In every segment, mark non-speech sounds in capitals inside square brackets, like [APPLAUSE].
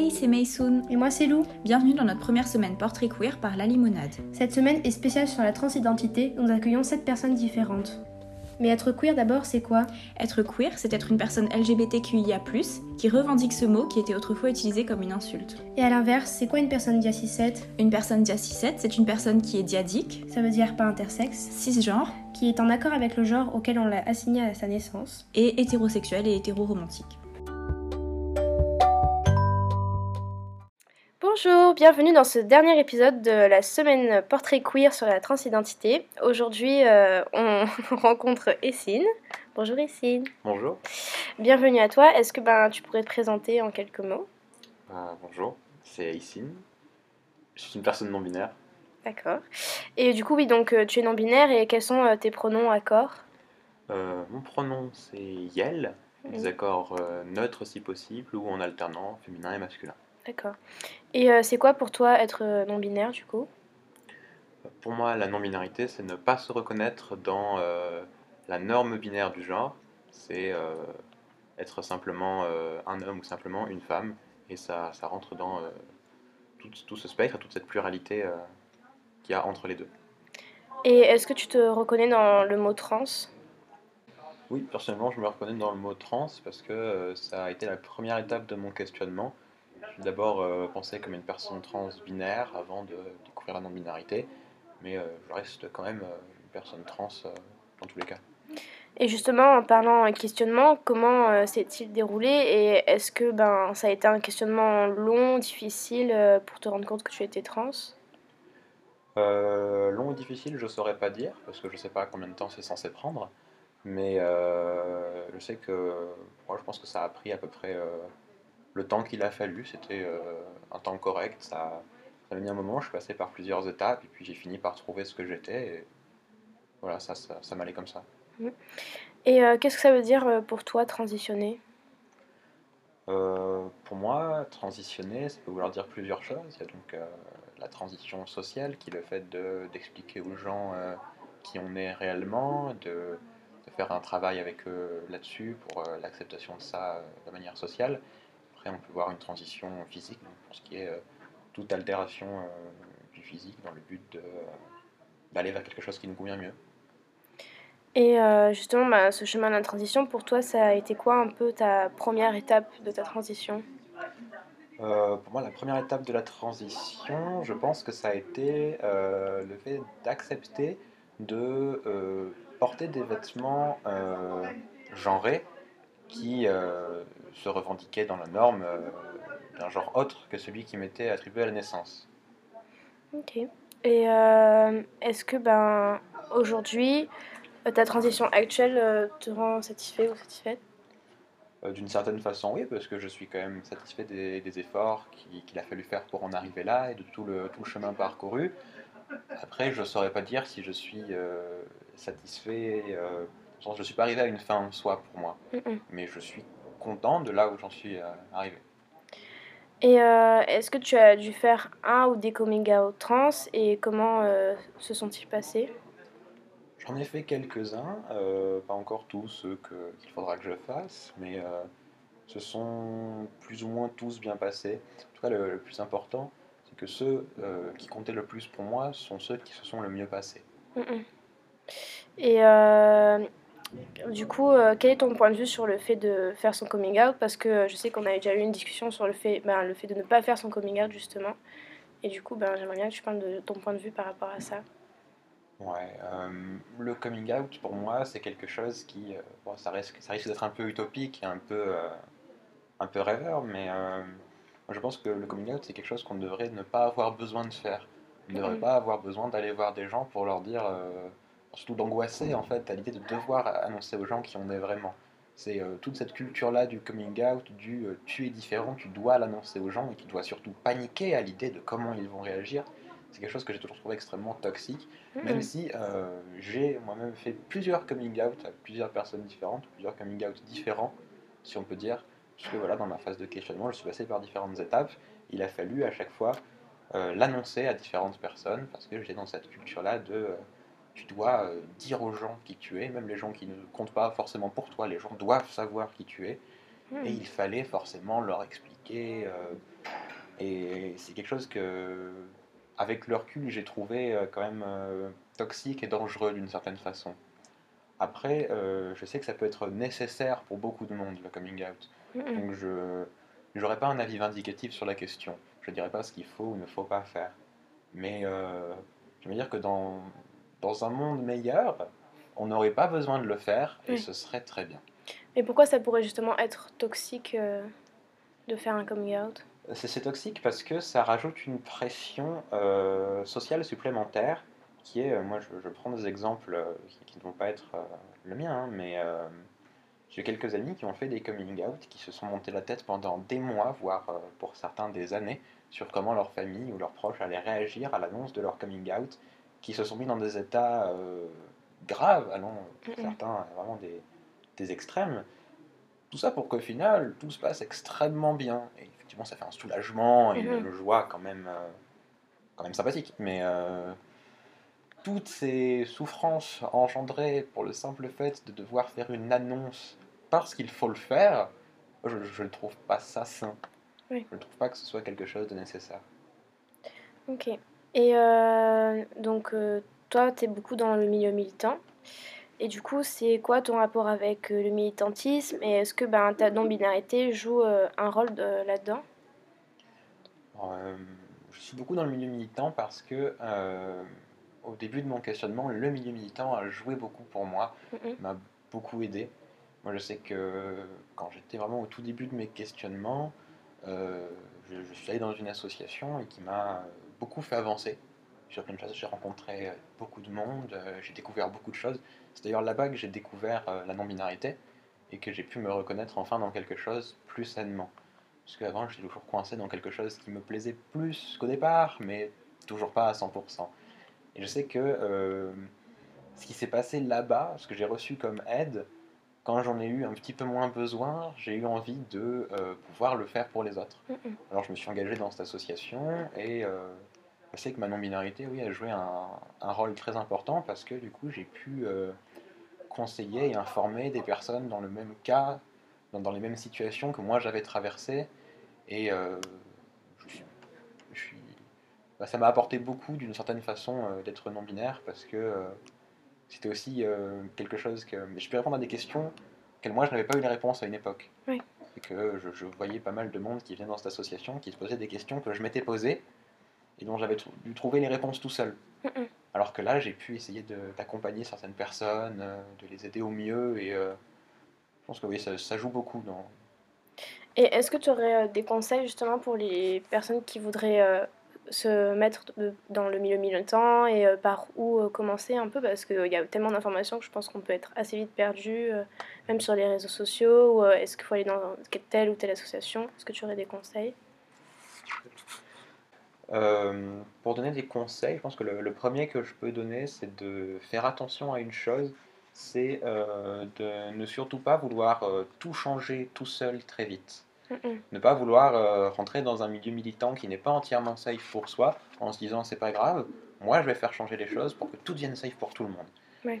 Hey, c'est Maysoon. Et moi, c'est Lou. Bienvenue dans notre première semaine portrait queer par La Limonade. Cette semaine est spéciale sur la transidentité. Nous accueillons 7 personnes différentes. Mais être queer d'abord, c'est quoi? Être queer, c'est être une personne LGBTQIA, qui revendique ce mot qui était autrefois utilisé comme une insulte. Et à l'inverse, c'est quoi une personne dia 7 Une personne dia 7 c'est une personne qui est diadique, ça veut dire pas intersexe, cisgenre, qui est en accord avec le genre auquel on l'a assigné à sa naissance, et hétérosexuel et hétéroromantique. Bonjour, bienvenue dans ce dernier épisode de la semaine portrait queer sur la transidentité. Aujourd'hui, euh, on [LAUGHS] rencontre Essine. Bonjour Essine. Bonjour. Bienvenue à toi. Est-ce que ben, tu pourrais te présenter en quelques mots? Ah, Bonjour, c'est Essine. Je suis une personne non binaire. D'accord. Et du coup, oui, donc euh, tu es non binaire et quels sont euh, tes pronoms accords? Mon pronom c'est Yel, des accords neutres si possible ou en alternant féminin et masculin. D'accord. Et euh, c'est quoi pour toi être euh, non-binaire du coup? Pour moi, la non-binarité, c'est ne pas se reconnaître dans euh, la norme binaire du genre. C'est être simplement un homme ou simplement une femme. Et ça, ça rentre dans tout, tout, ce spectre, toute cette pluralité qu'il y a entre les deux. Et est-ce que tu te reconnais dans le mot trans? Oui, personnellement, je me reconnais dans le mot trans parce que ça a été la première étape de mon questionnement d'abord euh, pensé comme une personne trans binaire avant de découvrir la non-binarité, mais euh, je reste quand même euh, une personne trans dans tous les cas. Et justement, en parlant en questionnement, comment s'est-il déroulé et est-ce que ben, ça a été un questionnement long, difficile pour te rendre compte que tu étais trans? Long ou difficile, je ne saurais pas dire, parce que je ne sais pas combien de temps c'est censé prendre, mais je sais que moi je pense que ça a pris à peu près le temps qu'il a fallu, c'était euh, un temps correct. Ça, ça a mis un moment, je suis passé par plusieurs étapes, et puis j'ai fini par trouver ce que j'étais. Et voilà, ça, ça, m'allait comme ça. Mmh. Et euh, qu'est-ce que ça veut dire euh, pour toi, transitionner? Pour moi, transitionner, ça peut vouloir dire plusieurs choses. Il y a donc la transition sociale, qui est le fait d'expliquer aux gens qui on est réellement, de, de faire un travail avec eux là-dessus pour l'acceptation de ça de manière sociale. Après, on peut voir une transition physique, pour ce qui est euh, toute altération euh, du physique, dans le but euh, d'aller vers quelque chose qui nous convient mieux. Et justement, bah, ce chemin de la transition, pour toi, ça a été quoi un peu ta première étape de ta transition? Pour moi, la première étape de la transition, je pense que ça a été le fait d'accepter de porter des vêtements genrés qui se revendiquait dans la norme euh, d'un genre autre que celui qui m'était attribué à la naissance. Ok. Et euh, est-ce que ben, aujourd'hui, euh, ta transition actuelle te rend satisfait ou satisfaite? D'une certaine façon, oui, parce que je suis quand même satisfait des, efforts qu'il a fallu faire pour en arriver là et de tout le, tout le chemin parcouru. Après, je ne saurais pas dire si je suis satisfait. je ne suis pas arrivé à une fin en soi pour moi, mais je suis content de là où j'en suis euh, arrivé. Et euh, est-ce que tu as dû faire un ou des coming out trans et comment euh, se sont-ils passés? J'en ai fait quelques-uns, pas encore tous ceux qu'il faudra que je fasse, mais ce sont plus ou moins tous bien passés. En tout cas, le, plus important, c'est que ceux qui comptaient le plus pour moi sont ceux qui se sont le mieux passés. Et du coup, euh, quel est ton point de vue sur le fait de faire son coming out? Parce que je sais qu'on avait déjà eu une discussion sur le fait, ben, le fait de ne pas faire son coming out, justement. Et du coup, ben, j'aimerais bien que tu parles de ton point de vue par rapport à ça. Ouais, euh, le coming out, pour moi, c'est quelque chose qui... Euh, bon, ça risque, ça risque d'être un peu utopique et un peu, un peu rêveur, mais je pense que le coming out, c'est quelque chose qu'on devrait ne pas avoir besoin de faire. On ne devrait pas avoir besoin d'aller voir des gens pour leur dire surtout d'angoisser en fait à l'idée de devoir annoncer aux gens qui on est vraiment. C'est euh, toute cette culture-là du coming out, du euh, tu es différent, tu dois l'annoncer aux gens et tu dois surtout paniquer à l'idée de comment ils vont réagir. C'est quelque chose que j'ai toujours trouvé extrêmement toxique, mmh. même si euh, j'ai moi-même fait plusieurs coming out à plusieurs personnes différentes, plusieurs coming out différents, si on peut dire, puisque voilà, dans ma phase de questionnement, je suis passé par différentes étapes. Il a fallu à chaque fois l'annoncer à différentes personnes parce que j'étais dans cette culture-là de tu dois euh, dire aux gens qui tu es, même les gens qui ne comptent pas forcément pour toi, les gens doivent savoir qui tu es. Hmm. Et il fallait forcément leur expliquer. euh, et c'est quelque chose que, avec le recul, j'ai trouvé euh, quand même toxique et dangereux d'une certaine façon. Après, je sais que ça peut être nécessaire pour beaucoup de monde, le coming out. Mhm. Donc je n'aurai pas un avis vindicatif sur la question. Je ne dirai pas ce qu'il faut ou ne faut pas faire. Mais je veux dire que dans, dans un monde meilleur, on n'aurait pas besoin de le faire et Oui. ce serait très bien. Et pourquoi ça pourrait justement être toxique euh, de faire un coming out? C'est toxique parce que ça rajoute une pression euh, sociale supplémentaire qui est, euh, moi je, je prends des exemples qui, ne vont pas être le mien, hein, mais j'ai quelques amis qui ont fait des coming out, qui se sont montés la tête pendant des mois, voire pour certains des années, sur comment leur famille ou leurs proches allaient réagir à l'annonce de leur coming out, qui se sont mis dans des états euh, graves, allant pour Mhm. certains vraiment des, des extrêmes. Tout ça pour qu'au final, tout se passe extrêmement bien. Et effectivement, ça fait un soulagement et une joie quand même, euh, quand même sympathique. Mais euh, toutes ces souffrances engendrées pour le simple fait de devoir faire une annonce parce qu'il faut le faire, je ne trouve pas ça sain. Oui. Je ne trouve pas que ce soit quelque chose de nécessaire. Ok. Et euh, donc, euh, toi, tu es beaucoup dans le milieu militant. Et du coup, c'est quoi ton rapport avec euh, le militantisme? Et est-ce que ben, ta non-binarité joue un rôle de- là-dedans? Je suis beaucoup dans le milieu militant parce que au début de mon questionnement, le milieu militant a joué beaucoup pour moi, m'a beaucoup aidé. Moi, je sais que quand j'étais vraiment au tout début de mes questionnements, euh, je, je suis allé dans une association et qui m'a beaucoup fait avancer sur plein de choses. J'ai rencontré beaucoup de monde, euh, j'ai découvert beaucoup de choses. C'est d'ailleurs là-bas que j'ai découvert euh, la non-binarité et que j'ai pu me reconnaître enfin dans quelque chose plus sainement. Parce qu'avant, j'étais toujours coincé dans quelque chose qui me plaisait plus qu'au départ, mais toujours pas à 100%. Et je sais que euh, ce qui s'est passé là-bas, ce que j'ai reçu comme aide, quand j'en ai eu un petit peu moins besoin, j'ai eu envie de euh, pouvoir le faire pour les autres. Alors je me suis engagé dans cette association et euh, je sais que ma non-binarité, oui, a joué un, un rôle très important parce que du coup j'ai pu euh, conseiller et informer des personnes dans le même cas, dans, dans les mêmes situations que moi j'avais traversées. Et euh, je suis, je suis- bah, ça m'a apporté beaucoup d'une certaine façon euh, d'être non-binaire parce que c'était aussi quelque chose que mais je peux répondre à des questions auxquelles moi je n'avais pas eu les réponses à une époque. Oui. Et que je, je voyais pas mal de monde qui venait dans cette association qui se posait des questions que je m'étais posées et dont j'avais dû trouver les réponses tout seul. Alors que là, j'ai pu essayer d'accompagner certaines personnes, euh, de les aider au mieux. Et euh, je pense que oui, ça, ça joue beaucoup dans, Et est-ce que tu aurais euh, des conseils justement pour les personnes qui voudraient euh, se mettre dans le milieu militant et euh, par où commencer un peu? Parce qu'il y a tellement d'informations que je pense qu'on peut être assez vite perdu, même sur les réseaux sociaux, ou est-ce qu'il faut aller dans telle ou telle association? Est-ce que tu aurais des conseils? Euh, pour donner des conseils, je pense que le, le premier que je peux donner, c'est de faire attention à une chose, c'est euh, de ne surtout pas vouloir euh, tout changer tout seul très vite. Ne pas vouloir rentrer dans un milieu militant qui n'est pas entièrement safe pour soi, en se disant c'est pas grave, moi je vais faire changer les choses pour que tout devienne safe pour tout le monde. Ouais.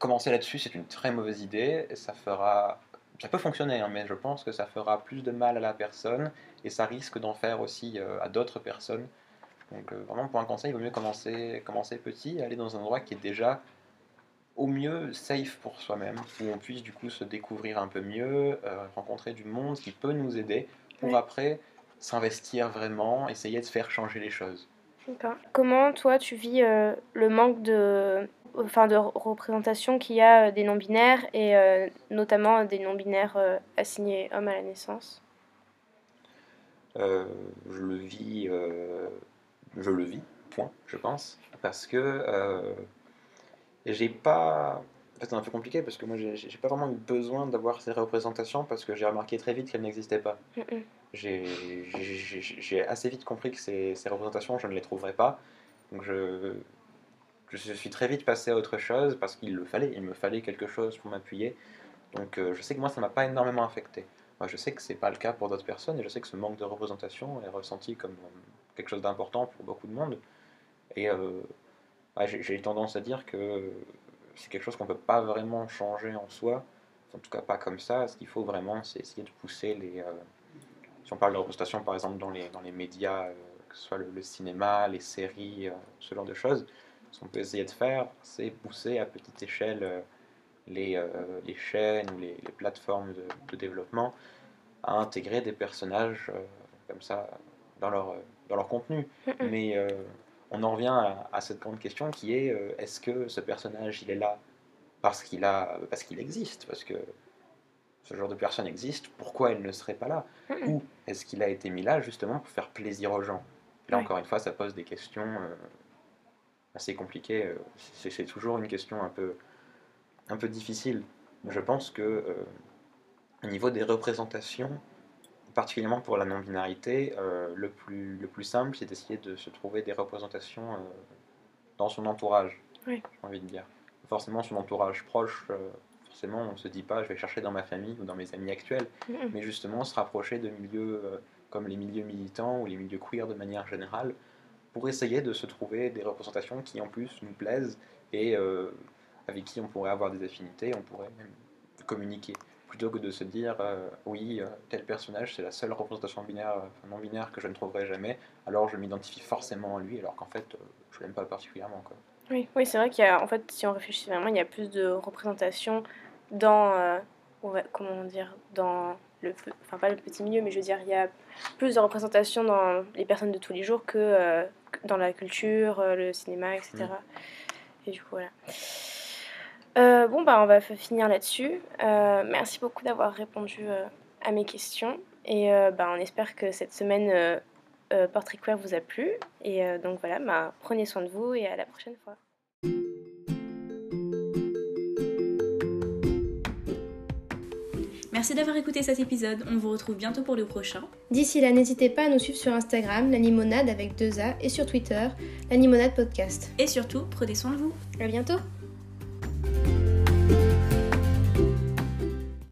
Commencer là-dessus, c'est une très mauvaise idée, ça fera... Ça peut fonctionner, hein, mais je pense que ça fera plus de mal à la personne, et ça risque d'en faire aussi euh, à d'autres personnes. Donc euh, vraiment pour un conseil, il vaut mieux commencer, commencer petit, aller dans un endroit qui est déjà au mieux safe pour soi-même, où on puisse du coup se découvrir un peu mieux, euh, rencontrer du monde qui peut nous aider, pour après s'investir vraiment, essayer de faire changer les choses. Comment toi tu vis euh, le manque de, enfin, de re- représentation qu'il y a euh, des non-binaires et euh, notamment des non-binaires euh, assignés hommes à la naissance? Euh, je le vis, euh, je le vis, point, je pense, parce que euh, j'ai pas. En fait, c'est un peu compliqué parce que moi, j'ai pas vraiment eu besoin d'avoir ces représentations parce que j'ai remarqué très vite qu'elles n'existaient pas. Mhm. J'ai j'ai- assez vite compris que ces, ces représentations, je ne les trouverais pas. Donc, je, je suis très vite passé à autre chose parce qu'il le fallait, il me fallait quelque chose pour m'appuyer. Donc, euh, je sais que moi, ça m'a pas énormément affecté. Moi, je sais que c'est pas le cas pour d'autres personnes et je sais que ce manque de représentation est ressenti comme quelque chose d'important pour beaucoup de monde. Et euh, j'ai tendance à dire que c'est quelque chose qu'on peut pas vraiment changer en soi, en tout cas pas comme ça. Ce qu'il faut vraiment, c'est essayer de pousser les. si on parle de représentation, par exemple, dans les, dans les médias, que ce soit le, cinéma, les séries, ce genre de choses, ce qu'on peut essayer de faire, c'est pousser à petite échelle les, les chaînes ou les, plateformes de, développement à intégrer des personnages comme ça dans leur, dans leur contenu. Mais euh, on en revient à, cette grande question qui est euh, est-ce que ce personnage il est là parce qu'il a parce qu'il existe? Parce que ce genre de personne existe pourquoi elle ne serait pas là? Ou est-ce qu'il a été mis là justement pour faire plaisir aux gens? Là encore une fois ça pose des questions euh, assez compliquées c'est toujours une question un peu un peu difficile. Je pense que au niveau des représentations particulièrement pour la non-binarité, euh, le, plus, le plus simple, c'est d'essayer de se trouver des représentations euh, dans son entourage, j'ai envie de dire. Forcément, son entourage proche, euh, forcément, on ne se dit pas je vais chercher dans ma famille ou dans mes amis actuels, mais justement se rapprocher de milieux comme les milieux militants ou les milieux queer de manière générale, pour essayer de se trouver des représentations qui en plus nous plaisent et avec qui on pourrait avoir des affinités, on pourrait même communiquer plutôt que de se dire euh, oui, euh, tel personnage c'est la seule représentation binaire, euh, non binaire que je ne trouverai jamais, alors je m'identifie forcément à lui, alors qu'en fait je l'aime pas particulièrement. Quoi. Oui, oui c'est vrai qu'il y a, en fait, si on réfléchit vraiment, il y a plus de représentation dans, comment dire, dans le, enfin pas le petit milieu, mais je veux dire, il y a plus de représentation dans les personnes de tous les jours que dans la culture, le cinéma, etc. Mm. Et du coup, voilà. Euh, bon, bah, on va finir là-dessus. Euh, merci beaucoup d'avoir répondu euh, à mes questions. Et bah, on espère que cette semaine Portrait Queer vous a plu. Et donc voilà, bah, prenez soin de vous et à la prochaine fois. Merci d'avoir écouté cet épisode. On vous retrouve bientôt pour le prochain. D'ici là, n'hésitez pas à nous suivre sur Instagram, la limonade avec deux A, et sur Twitter, la limonade podcast. Et surtout, prenez soin de vous. À bientôt!